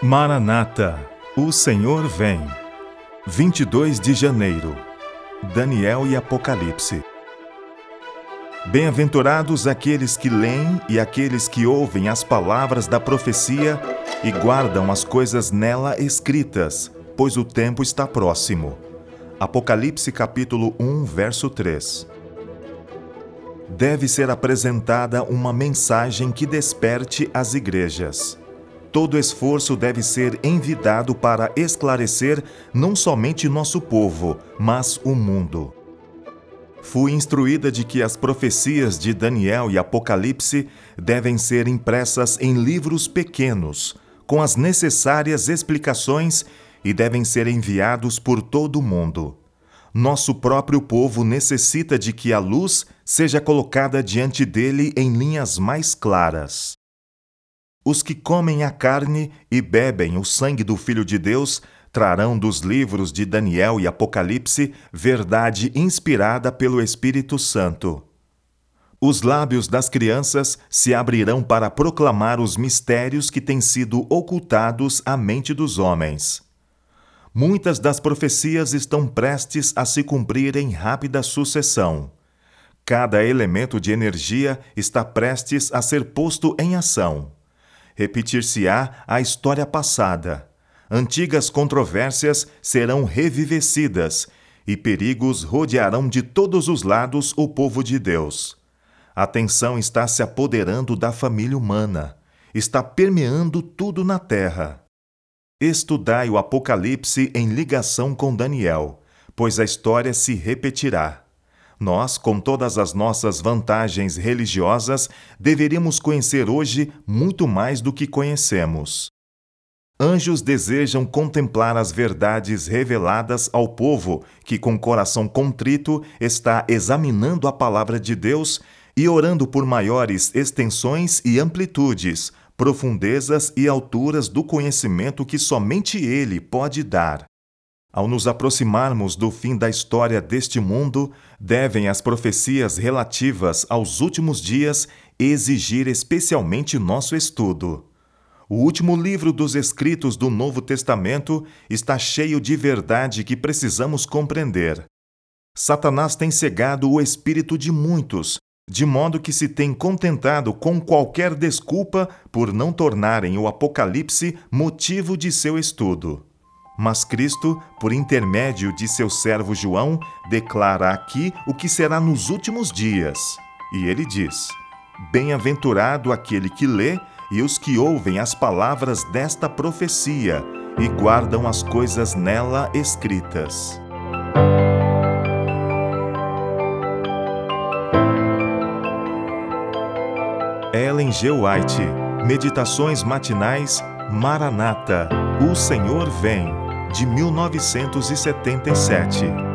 Maranata, o Senhor vem. 22 de janeiro. Daniel e Apocalipse. Bem-aventurados aqueles que leem e aqueles que ouvem as palavras da profecia e guardam as coisas nela escritas, pois o tempo está próximo. Apocalipse capítulo 1, verso 3. Deve ser apresentada uma mensagem que desperte as igrejas. Todo esforço deve ser envidado para esclarecer não somente nosso povo, mas o mundo. Fui instruída de que as profecias de Daniel e Apocalipse devem ser impressas em livros pequenos, com as necessárias explicações e devem ser enviados por todo o mundo. Nosso próprio povo necessita de que a luz seja colocada diante dele em linhas mais claras. Os que comem a carne e bebem o sangue do Filho de Deus trarão dos livros de Daniel e Apocalipse verdade inspirada pelo Espírito Santo. Os lábios das crianças se abrirão para proclamar os mistérios que têm sido ocultados à mente dos homens. Muitas das profecias estão prestes a se cumprir em rápida sucessão. Cada elemento de energia está prestes a ser posto em ação repetir-se-á a história passada. Antigas controvérsias serão revivecidas e perigos rodearão de todos os lados o povo de Deus. A tensão está se apoderando da família humana, está permeando tudo na terra. Estudai o Apocalipse em ligação com Daniel, pois a história se repetirá. Nós, com todas as nossas vantagens religiosas, deveríamos conhecer hoje muito mais do que conhecemos. Anjos desejam contemplar as verdades reveladas ao povo que, com coração contrito, está examinando a palavra de Deus e orando por maiores extensões e amplitudes, profundezas e alturas do conhecimento que somente Ele pode dar. Ao nos aproximarmos do fim da história deste mundo, devem as profecias relativas aos últimos dias exigir especialmente nosso estudo. O último livro dos escritos do Novo Testamento está cheio de verdade que precisamos compreender. Satanás tem cegado o espírito de muitos, de modo que se tem contentado com qualquer desculpa por não tornarem o Apocalipse motivo de seu estudo. Mas Cristo, por intermédio de seu servo João, declara aqui o que será nos últimos dias. E ele diz: Bem-aventurado aquele que lê e os que ouvem as palavras desta profecia e guardam as coisas nela escritas. Ellen G. White Meditações matinais Maranata O Senhor vem de 1977.